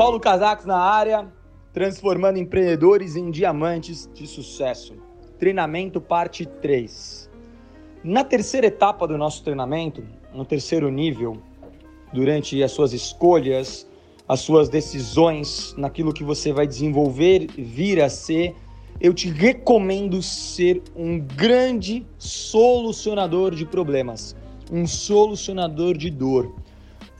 Paulo Casacos na área, transformando empreendedores em diamantes de sucesso. Treinamento parte 3. Na terceira etapa do nosso treinamento, no terceiro nível, durante as suas escolhas, as suas decisões, naquilo que você vai desenvolver, vir a ser, eu te recomendo ser um grande solucionador de problemas, um solucionador de dor.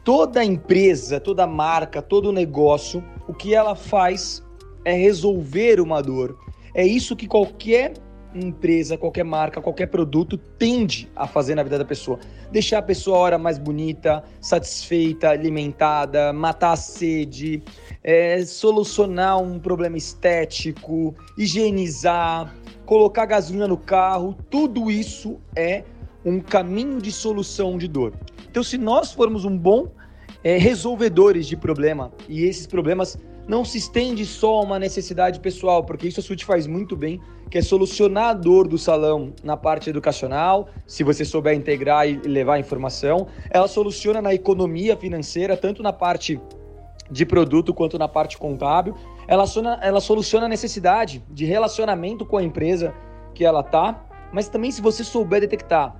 Toda empresa, toda marca, todo negócio, o que ela faz é resolver uma dor. É isso que qualquer empresa, qualquer marca, qualquer produto tende a fazer na vida da pessoa. Deixar a pessoa a hora mais bonita, satisfeita, alimentada, matar a sede, é, solucionar um problema estético, higienizar, colocar gasolina no carro, tudo isso é um caminho de solução de dor. Então, se nós formos um bom é, resolvedores de problema e esses problemas não se estende só a uma necessidade pessoal, porque isso a Suite faz muito bem, que é solucionar a dor do salão na parte educacional, se você souber integrar e levar informação. Ela soluciona na economia financeira, tanto na parte de produto quanto na parte contábil. Ela, ela soluciona a necessidade de relacionamento com a empresa que ela tá, mas também se você souber detectar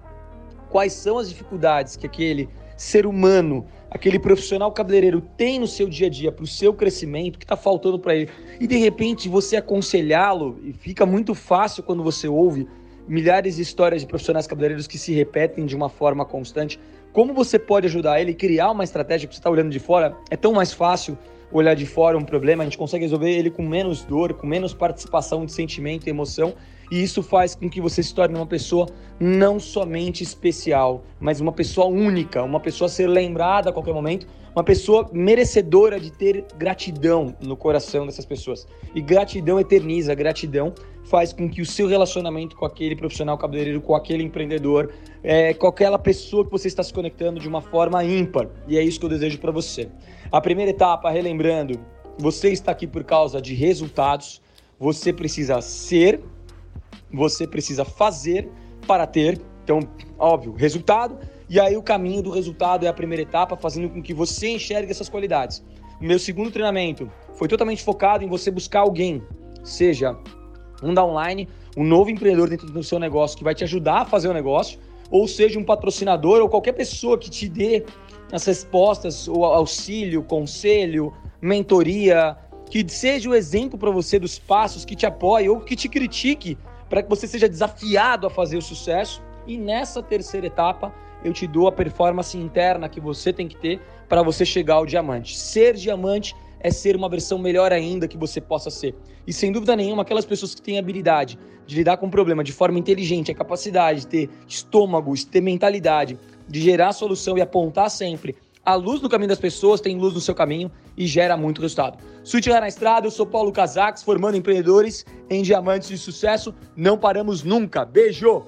quais são as dificuldades que aquele ser humano, aquele profissional cabeleireiro tem no seu dia a dia para o seu crescimento, que está faltando para ele, e de repente você aconselhá-lo, e fica muito fácil quando você ouve milhares de histórias de profissionais cabeleireiros que se repetem de uma forma constante. Como você pode ajudar ele a criar uma estratégia que você está olhando de fora? É tão mais fácil olhar de fora um problema, a gente consegue resolver ele com menos dor, com menos participação de sentimento e emoção, e isso faz com que você se torne uma pessoa não somente especial, mas uma pessoa única, uma pessoa a ser lembrada a qualquer momento, uma pessoa merecedora de ter gratidão no coração dessas pessoas. E gratidão eterniza, gratidão faz com que o seu relacionamento com aquele profissional cabeleireiro, com aquele empreendedor, é, com aquela pessoa que você está se conectando de uma forma ímpar. E é isso que eu desejo para você. A primeira etapa, relembrando, você está aqui por causa de resultados. Você precisa ser, você precisa fazer para ter. Então, óbvio, resultado. E aí o caminho do resultado é a primeira etapa, fazendo com que você enxergue essas qualidades. Meu segundo treinamento foi totalmente focado em você buscar alguém, seja um da online, um novo empreendedor dentro do seu negócio que vai te ajudar a fazer o negócio, ou seja um patrocinador ou qualquer pessoa que te dê as respostas, o auxílio, conselho, mentoria, que seja o exemplo para você dos passos, que te apoie ou que te critique, para que você seja desafiado a fazer o sucesso. E nessa terceira etapa, eu te dou a performance interna que você tem que ter para você chegar ao diamante. Ser diamante é ser uma versão melhor ainda que você possa ser. E sem dúvida nenhuma, aquelas pessoas que têm habilidade de lidar com o problema de forma inteligente, a capacidade de ter estômago, de ter mentalidade, de gerar solução e apontar sempre a luz no caminho das pessoas, tem luz no seu caminho e gera muito resultado. Suíte na Estrada, eu sou Paulo Casacos, formando empreendedores em diamantes de sucesso. Não paramos nunca. Beijo!